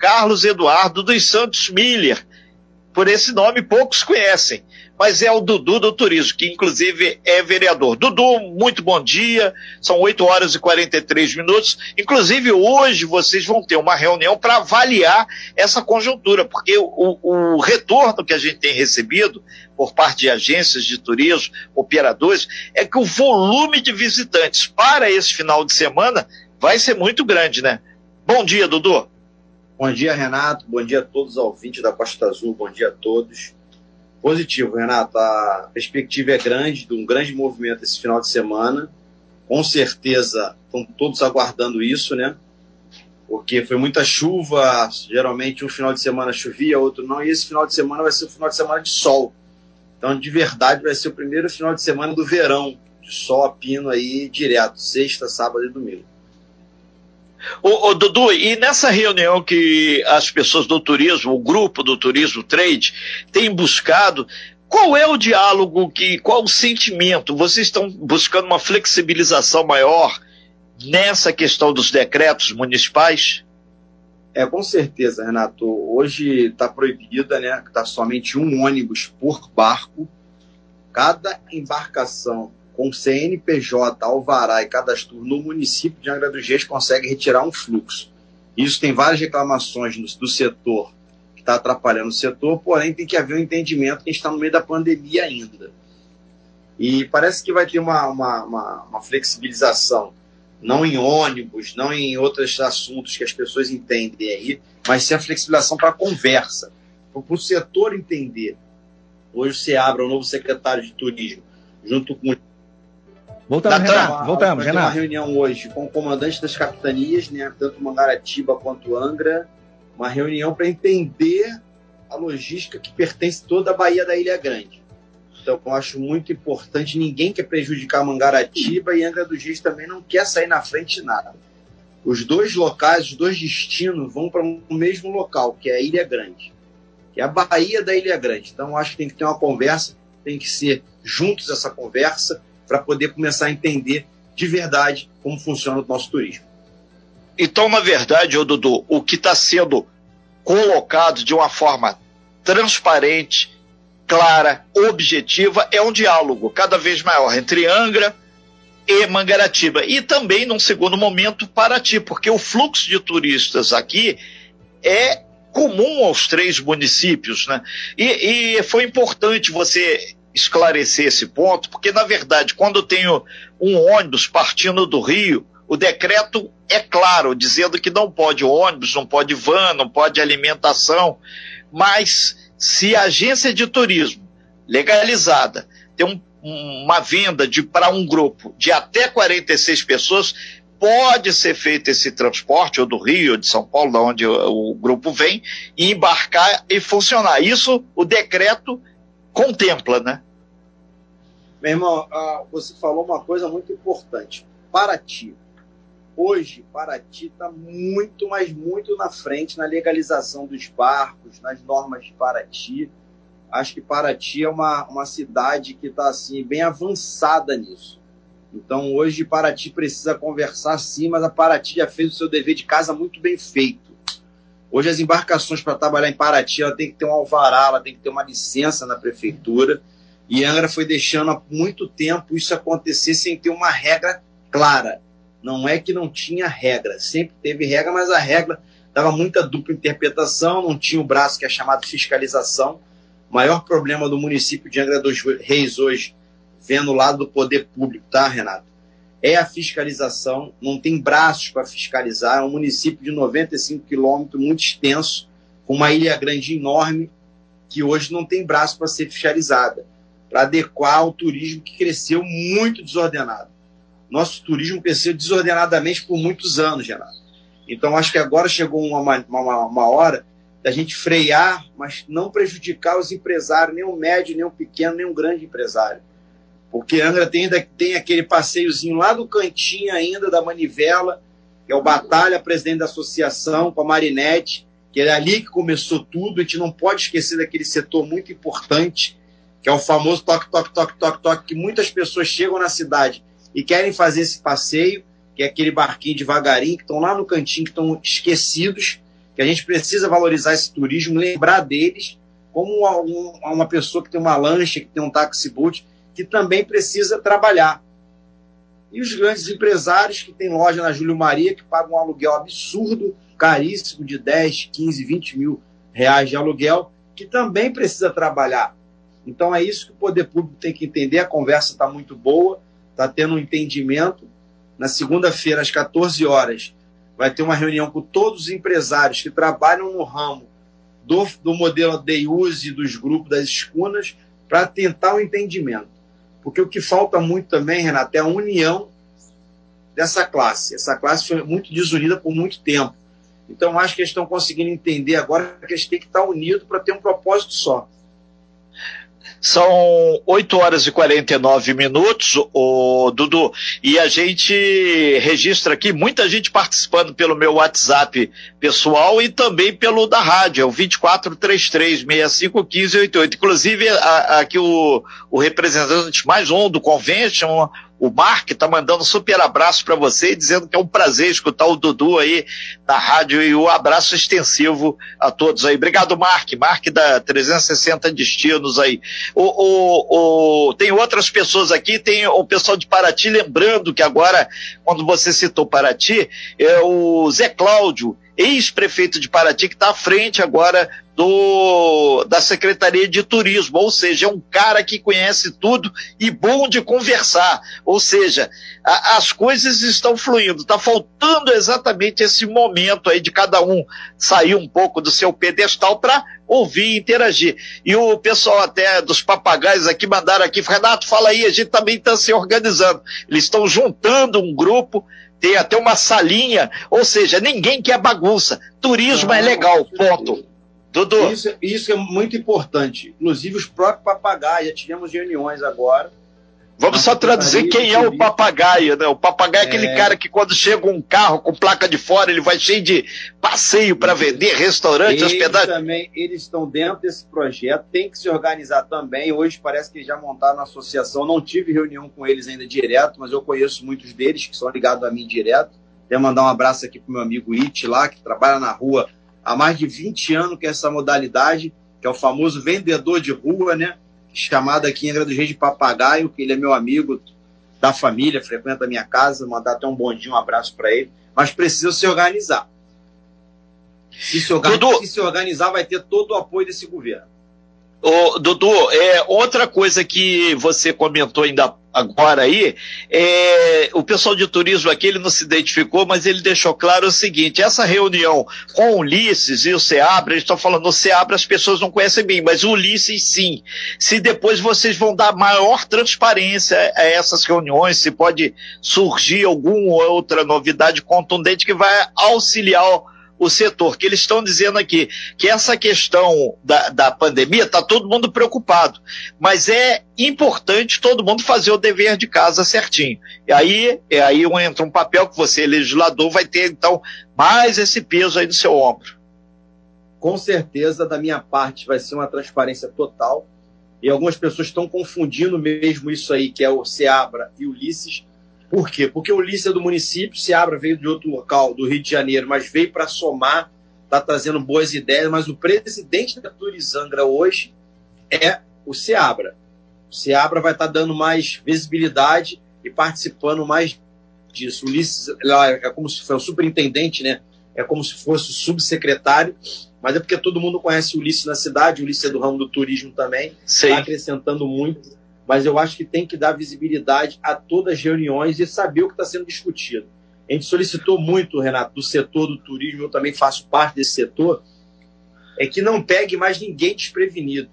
Carlos Eduardo dos Santos Miller. Por esse nome poucos conhecem mas é o Dudu do Turismo, que inclusive é vereador. Dudu, muito bom dia, são 8 horas e 43 minutos. Inclusive, hoje vocês vão ter uma reunião para avaliar essa conjuntura, porque o, o retorno que a gente tem recebido por parte de agências de turismo, operadores, é que o volume de visitantes para esse final de semana vai ser muito grande, né? Bom dia, Dudu. Bom dia, Renato. Bom dia a todos os ouvintes da Costa Azul. Bom dia a todos positivo, Renato. A perspectiva é grande, de um grande movimento esse final de semana. Com certeza estão todos aguardando isso, né? Porque foi muita chuva, geralmente um final de semana chovia, outro não, e esse final de semana vai ser um final de semana de sol. Então, de verdade, vai ser o primeiro final de semana do verão, de sol a pino aí direto, sexta, sábado e domingo. Ô, Dudu, e nessa reunião que as pessoas do turismo, o grupo do turismo trade, tem buscado, qual é o diálogo que, qual o sentimento? Vocês estão buscando uma flexibilização maior nessa questão dos decretos municipais? É, com certeza, Renato. Hoje está proibida, né? Está somente um ônibus por barco. Cada embarcação com CNPJ, alvará e cadastro no município de Angra dos Reis consegue retirar um fluxo. Isso tem várias reclamações do, do setor que está atrapalhando o setor, porém tem que haver um entendimento que a gente está no meio da pandemia ainda. E parece que vai ter uma, uma, uma, uma flexibilização, não em ônibus, não em outros assuntos que as pessoas entendem aí, mas sim a flexibilização para a conversa, para o setor entender. Hoje você abre um novo secretário de turismo, junto com Voltamos, Renato. Voltamos, Renato. uma reunião hoje com o comandante das capitanias, né, tanto Mangaratiba quanto Angra, uma reunião para entender a logística que pertence toda a Bahia da Ilha Grande. Então, eu acho muito importante, ninguém quer prejudicar Mangaratiba e Angra dos Reis também não quer sair na frente de nada. Os dois locais, os dois destinos vão para o mesmo local, que é a Ilha Grande, que é a Bahia da Ilha Grande. Então, eu acho que tem que ter uma conversa, tem que ser juntos essa conversa, para poder começar a entender de verdade como funciona o nosso turismo. Então, na verdade, ô Dudu, o que está sendo colocado de uma forma transparente, clara, objetiva, é um diálogo cada vez maior entre Angra e Mangaratiba. E também, num segundo momento, Paraty, porque o fluxo de turistas aqui é comum aos três municípios, né? E, e foi importante você esclarecer esse ponto, porque, na verdade, quando eu tenho um ônibus partindo do Rio, o decreto é claro, dizendo que não pode ônibus, não pode van, não pode alimentação, mas se a agência de turismo legalizada tem um, uma venda de para um grupo de até 46 pessoas, pode ser feito esse transporte, ou do Rio, ou de São Paulo, da onde o, o grupo vem, e embarcar e funcionar. Isso o decreto contempla, né? Meu irmão, ah, você falou uma coisa muito importante. Paraty. Hoje, Paraty está muito, mas muito na frente na legalização dos barcos, nas normas de Paraty. Acho que Paraty é uma, uma cidade que está assim, bem avançada nisso. Então, hoje, Paraty precisa conversar sim, mas a Paraty já fez o seu dever de casa muito bem feito. Hoje as embarcações para trabalhar em Paraty, ela tem que ter um alvará, ela tem que ter uma licença na prefeitura. E Angra foi deixando há muito tempo isso acontecer sem ter uma regra clara. Não é que não tinha regra, sempre teve regra, mas a regra dava muita dupla interpretação, não tinha o braço que é chamado fiscalização. O maior problema do município de Angra dos Reis hoje, vendo o lado do poder público, tá, Renato? É a fiscalização, não tem braços para fiscalizar, é um município de 95 quilômetros, muito extenso, com uma ilha grande enorme, que hoje não tem braço para ser fiscalizada, para adequar ao turismo que cresceu muito desordenado. Nosso turismo cresceu desordenadamente por muitos anos, Renato. Então, acho que agora chegou uma, uma, uma hora da gente frear, mas não prejudicar os empresários, nem o médio, nem o pequeno, nem o grande empresário porque Angra tem, ainda, tem aquele passeiozinho lá no cantinho ainda da Manivela, que é o Batalha, presidente da associação, com a Marinette, que é ali que começou tudo. A gente não pode esquecer daquele setor muito importante, que é o famoso toque, toque, toque, toque, toque, que muitas pessoas chegam na cidade e querem fazer esse passeio, que é aquele barquinho devagarinho, que estão lá no cantinho, que estão esquecidos, que a gente precisa valorizar esse turismo, lembrar deles como uma, uma pessoa que tem uma lancha, que tem um taxi-boot, que também precisa trabalhar. E os grandes empresários que têm loja na Júlio Maria, que pagam um aluguel absurdo, caríssimo, de 10, 15, 20 mil reais de aluguel, que também precisa trabalhar. Então é isso que o poder público tem que entender. A conversa está muito boa, está tendo um entendimento. Na segunda-feira, às 14 horas, vai ter uma reunião com todos os empresários que trabalham no ramo do, do modelo de use dos grupos das escunas para tentar o um entendimento. Porque o que falta muito também, Renato, é a união dessa classe. Essa classe foi muito desunida por muito tempo. Então, acho que eles estão conseguindo entender agora que eles têm que estar unidos para ter um propósito só. São 8 horas e 49 minutos, o Dudu, e a gente registra aqui muita gente participando pelo meu WhatsApp pessoal e também pelo da rádio, é o 2433651588. Inclusive, aqui o, o representante mais um do Convention, o Mark tá mandando um super abraço para você, dizendo que é um prazer escutar o Dudu aí na rádio e o um abraço extensivo a todos aí. Obrigado, Mark. Mark da 360 Destinos aí. O, o, o, tem outras pessoas aqui, tem o pessoal de Paraty, lembrando que agora, quando você citou Paraty, é o Zé Cláudio, ex-prefeito de Paraty, que está à frente agora do, da Secretaria de Turismo, ou seja, é um cara que conhece tudo e bom de conversar. Ou seja, a, as coisas estão fluindo, está faltando exatamente esse momento aí de cada um sair um pouco do seu pedestal para ouvir e interagir. E o pessoal até dos papagaios aqui mandaram aqui, Renato, fala aí, a gente também está se organizando. Eles estão juntando um grupo tem até uma salinha, ou seja, ninguém quer bagunça. Turismo é legal, ponto. Dudu. Isso, isso é muito importante. Inclusive os próprios papagaios, já tivemos reuniões agora Vamos só traduzir quem é o papagaio, né? O papagaio é aquele é. cara que quando chega um carro com placa de fora, ele vai cheio de passeio para vender, restaurante, eles hospedagem. também, eles estão dentro desse projeto, tem que se organizar também. Hoje parece que já montaram uma associação, não tive reunião com eles ainda direto, mas eu conheço muitos deles que são ligados a mim direto. Quero mandar um abraço aqui pro meu amigo It lá, que trabalha na rua há mais de 20 anos com essa modalidade, que é o famoso vendedor de rua, né? Chamado aqui em Angra dos Reis de Papagaio, que ele é meu amigo da família, frequenta a minha casa, mandar até um bondinho, um abraço para ele, mas precisa se organizar. Se se, organizar, se se organizar, vai ter todo o apoio desse governo. Ô, Dudu, é, outra coisa que você comentou ainda agora aí, é, o pessoal de turismo aqui ele não se identificou, mas ele deixou claro o seguinte: essa reunião com Ulisses e o Seabra, eles estão falando o Seabra as pessoas não conhecem bem, mas o Ulisses sim. Se depois vocês vão dar maior transparência a essas reuniões, se pode surgir alguma outra novidade contundente que vai auxiliar o setor, que eles estão dizendo aqui que essa questão da, da pandemia está todo mundo preocupado, mas é importante todo mundo fazer o dever de casa certinho. E aí, é aí entra um papel que você, legislador, vai ter então mais esse peso aí no seu ombro. Com certeza, da minha parte, vai ser uma transparência total. E algumas pessoas estão confundindo mesmo isso aí, que é o Seabra e Ulisses, por quê? Porque o Ulisses é do município, Seabra veio de outro local, do Rio de Janeiro, mas veio para somar, está trazendo boas ideias, mas o presidente da Turizangra hoje é o Seabra. O Seabra vai estar tá dando mais visibilidade e participando mais disso. O Ulisses é como se fosse o superintendente, né? É como se fosse o subsecretário, mas é porque todo mundo conhece o Ulisses na cidade, o Ulisses é do ramo do turismo também, está acrescentando muito mas eu acho que tem que dar visibilidade a todas as reuniões e saber o que está sendo discutido. A gente solicitou muito, Renato, do setor do turismo, eu também faço parte desse setor, é que não pegue mais ninguém desprevenido.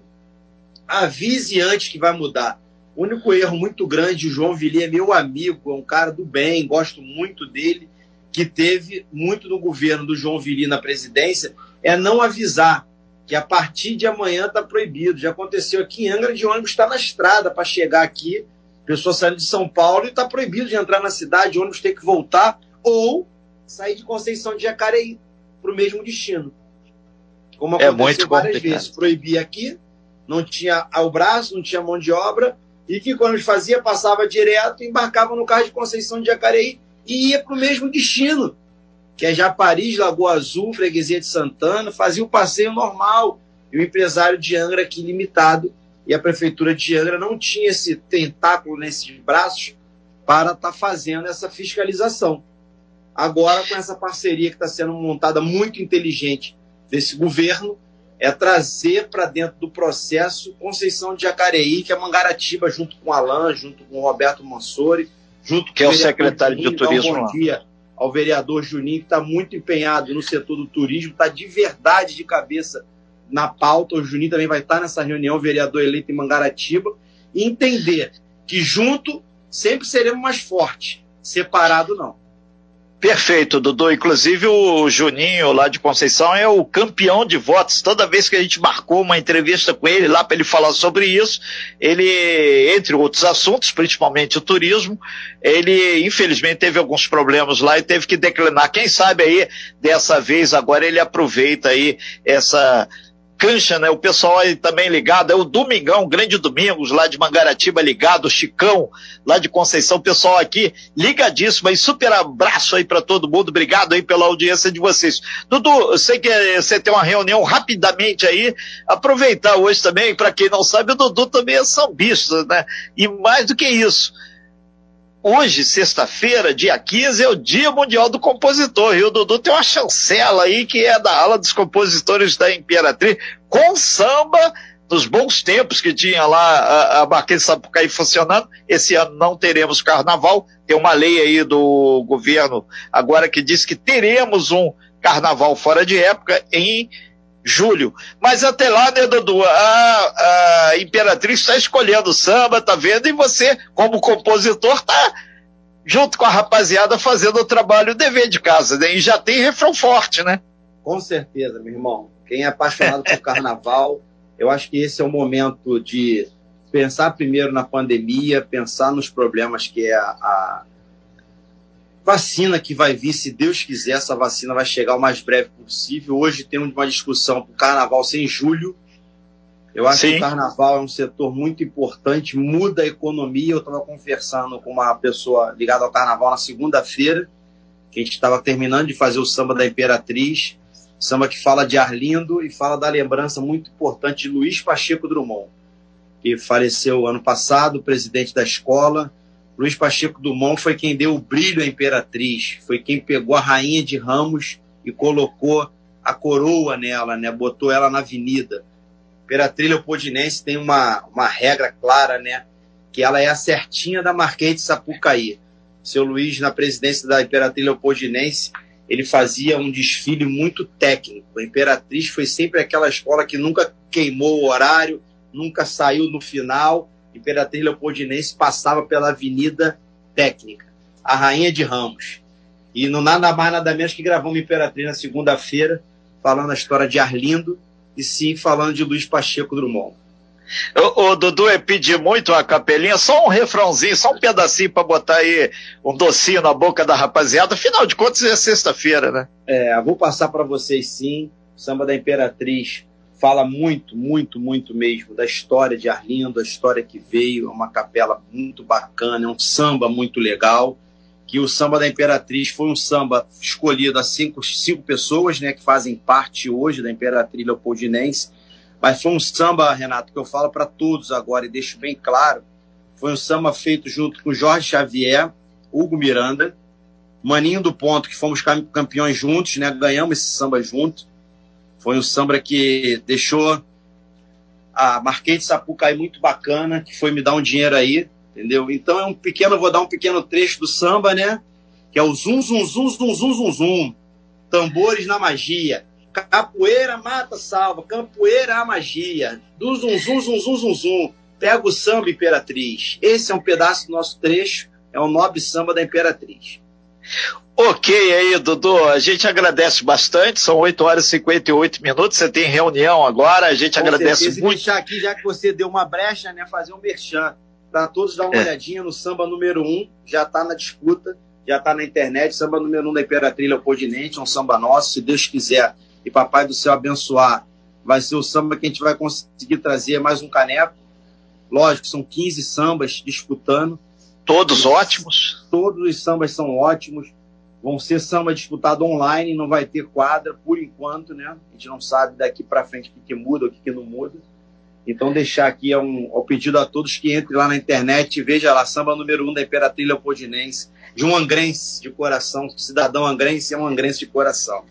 Avise antes que vai mudar. O único erro muito grande, o João Villi é meu amigo, é um cara do bem, gosto muito dele, que teve muito no governo do João Villi na presidência, é não avisar que a partir de amanhã está proibido. Já aconteceu aqui em Angra de ônibus está na estrada para chegar aqui, pessoa saindo de São Paulo e está proibido de entrar na cidade, o ônibus tem que voltar ou sair de Conceição de Jacareí para o mesmo destino. Como é aconteceu é várias complicado. vezes. Proibia aqui, não tinha o braço, não tinha mão de obra, e que quando fazia, passava direto, embarcava no carro de Conceição de Jacareí e ia para o mesmo destino. Que é Japaris, Lagoa Azul, Freguesia de Santana, fazia o passeio normal. E o empresário de Angra aqui limitado e a prefeitura de Angra não tinha esse tentáculo nesses braços para estar tá fazendo essa fiscalização. Agora, com essa parceria que está sendo montada muito inteligente desse governo, é trazer para dentro do processo Conceição de Jacareí, que é Mangaratiba, junto com o Alain, junto com o Roberto Mansori, junto que é o secretário de Turismo. Um bom dia ao vereador Juninho, que está muito empenhado no setor do turismo, está de verdade de cabeça na pauta. O Juninho também vai estar nessa reunião, vereador eleito em Mangaratiba, e entender que junto sempre seremos mais fortes, separado não. Perfeito, Dudu. Inclusive o Juninho lá de Conceição é o campeão de votos. Toda vez que a gente marcou uma entrevista com ele lá para ele falar sobre isso, ele, entre outros assuntos, principalmente o turismo, ele infelizmente teve alguns problemas lá e teve que declinar. Quem sabe aí dessa vez agora ele aproveita aí essa cancha, né? O pessoal aí também ligado, é o Domingão, Grande Domingos, lá de Mangaratiba ligado, o Chicão, lá de Conceição, pessoal aqui ligadíssimo aí, super abraço aí para todo mundo, obrigado aí pela audiência de vocês. Dudu, eu sei que você tem uma reunião rapidamente aí, aproveitar hoje também, para quem não sabe, o Dudu também é sambista, né? E mais do que isso, Hoje, sexta-feira, dia 15, é o Dia Mundial do Compositor. E o Dudu tem uma chancela aí que é da ala dos compositores da Imperatriz, com samba nos bons tempos que tinha lá a, a Marquês Sapucaí funcionando. Esse ano não teremos carnaval. Tem uma lei aí do governo agora que diz que teremos um carnaval fora de época em julho. Mas até lá, né, Dudu, a, a Imperatriz está escolhendo samba, tá vendo? E você, como compositor, está junto com a rapaziada fazendo o trabalho, o dever de casa, né? E já tem refrão forte, né? Com certeza, meu irmão. Quem é apaixonado por carnaval, eu acho que esse é o momento de pensar primeiro na pandemia, pensar nos problemas que é a, a Vacina que vai vir, se Deus quiser, essa vacina vai chegar o mais breve possível. Hoje tem uma discussão para o carnaval ser em julho. Eu acho Sim. que o carnaval é um setor muito importante, muda a economia. Eu estava conversando com uma pessoa ligada ao carnaval na segunda-feira, que a gente estava terminando de fazer o samba da Imperatriz, samba que fala de Arlindo e fala da lembrança muito importante de Luiz Pacheco Drummond, que faleceu ano passado, presidente da escola, Luiz Pacheco Dumont foi quem deu o brilho à imperatriz, foi quem pegou a rainha de Ramos e colocou a coroa nela, né? Botou ela na avenida. Imperatriz Leopoldinense tem uma, uma regra clara, né? Que ela é a certinha da Marquês de Sapucaí. Seu Luiz, na presidência da Imperatriz Leopoldinense, ele fazia um desfile muito técnico. A Imperatriz foi sempre aquela escola que nunca queimou o horário, nunca saiu no final Imperatriz Leopoldinense passava pela Avenida Técnica, a Rainha de Ramos. E no nada mais, nada menos que gravamos Imperatriz na segunda-feira, falando a história de Arlindo e sim falando de Luiz Pacheco Drummond. O, o Dudu é pedir muito a capelinha, só um refrãozinho, só um pedacinho para botar aí um docinho na boca da rapaziada. Afinal de contas, é sexta-feira, né? É, vou passar para vocês sim. Samba da Imperatriz fala muito, muito, muito mesmo da história de Arlindo, a história que veio, é uma capela muito bacana, é um samba muito legal, que o samba da Imperatriz foi um samba escolhido a cinco, cinco pessoas, né, que fazem parte hoje da Imperatriz Leopoldinense, mas foi um samba, Renato, que eu falo para todos agora e deixo bem claro, foi um samba feito junto com Jorge Xavier, Hugo Miranda, Maninho do Ponto, que fomos campeões juntos, né, ganhamos esse samba junto, foi um samba que deixou a Marquês de Sapucaí muito bacana, que foi me dar um dinheiro aí, entendeu? Então é um pequeno, vou dar um pequeno trecho do samba, né? Que é o zum, zum, zum, zum, zum, zum, zum. Tambores na magia. Capoeira mata, salva. Campoeira a magia. Do zum, zum, zum, zum, zum, zum. Pega o samba, Imperatriz. Esse é um pedaço do nosso trecho. É o nobre samba da Imperatriz. Ok aí, Dudu. A gente agradece bastante. São 8 horas e 58 minutos. Você tem reunião agora. A gente Com agradece certeza. muito. deixar aqui, já que você deu uma brecha, né? Fazer um merchan. Para todos dar uma é. olhadinha no samba número 1. Um, já está na disputa, já está na internet. Samba número 1 um da Imperatriz Leopoldinense. É um samba nosso. Se Deus quiser e Papai do Céu abençoar, vai ser o samba que a gente vai conseguir trazer mais um caneco. Lógico, são 15 sambas disputando. Todos ótimos? Todos os sambas são ótimos vão ser samba disputado online, não vai ter quadra por enquanto, né? A gente não sabe daqui para frente o que, que muda, o que, que não muda. Então, deixar aqui é um, ao pedido a todos que entrem lá na internet e veja lá, samba número um da Imperatriz Leopoldinense, de um angrense de coração, cidadão angrense é um angrense de coração.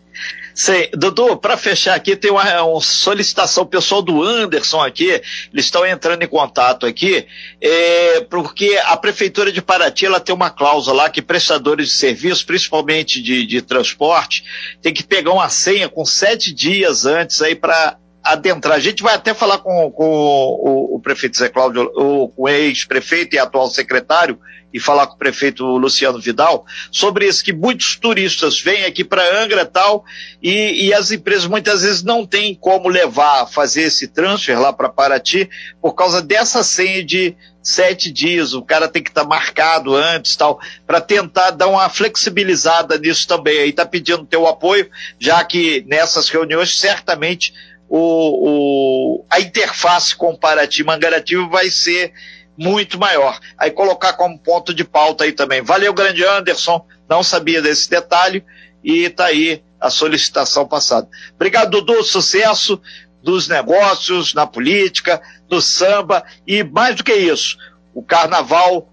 Sei, Dudu, para fechar aqui, tem uma, uma, solicitação pessoal do Anderson aqui, eles estão entrando em contato aqui, é, porque a Prefeitura de Paraty ela tem uma cláusula lá que prestadores de serviço, principalmente de, de transporte, tem que pegar uma senha com sete dias antes aí para adentrar. A gente vai até falar com, com o, o, prefeito Zé Cláudio, o, o ex-prefeito e atual secretário, e falar com o prefeito Luciano Vidal sobre isso, que muitos turistas vêm aqui para Angra tal, e, e as empresas muitas vezes não têm como levar, fazer esse transfer lá para Paraty, por causa dessa senha de sete dias, o cara tem que estar tá marcado antes tal, para tentar dar uma flexibilizada nisso também. Aí está pedindo teu apoio, já que nessas reuniões certamente o, o, a interface comparativa Mangarativo vai ser muito maior. Aí colocar como ponto de pauta aí também. Valeu, grande Anderson, não sabia desse detalhe e tá aí a solicitação passada. Obrigado, Dudu, sucesso dos negócios, na política, no samba e mais do que isso, o carnaval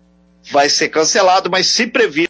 vai ser cancelado, mas se prevê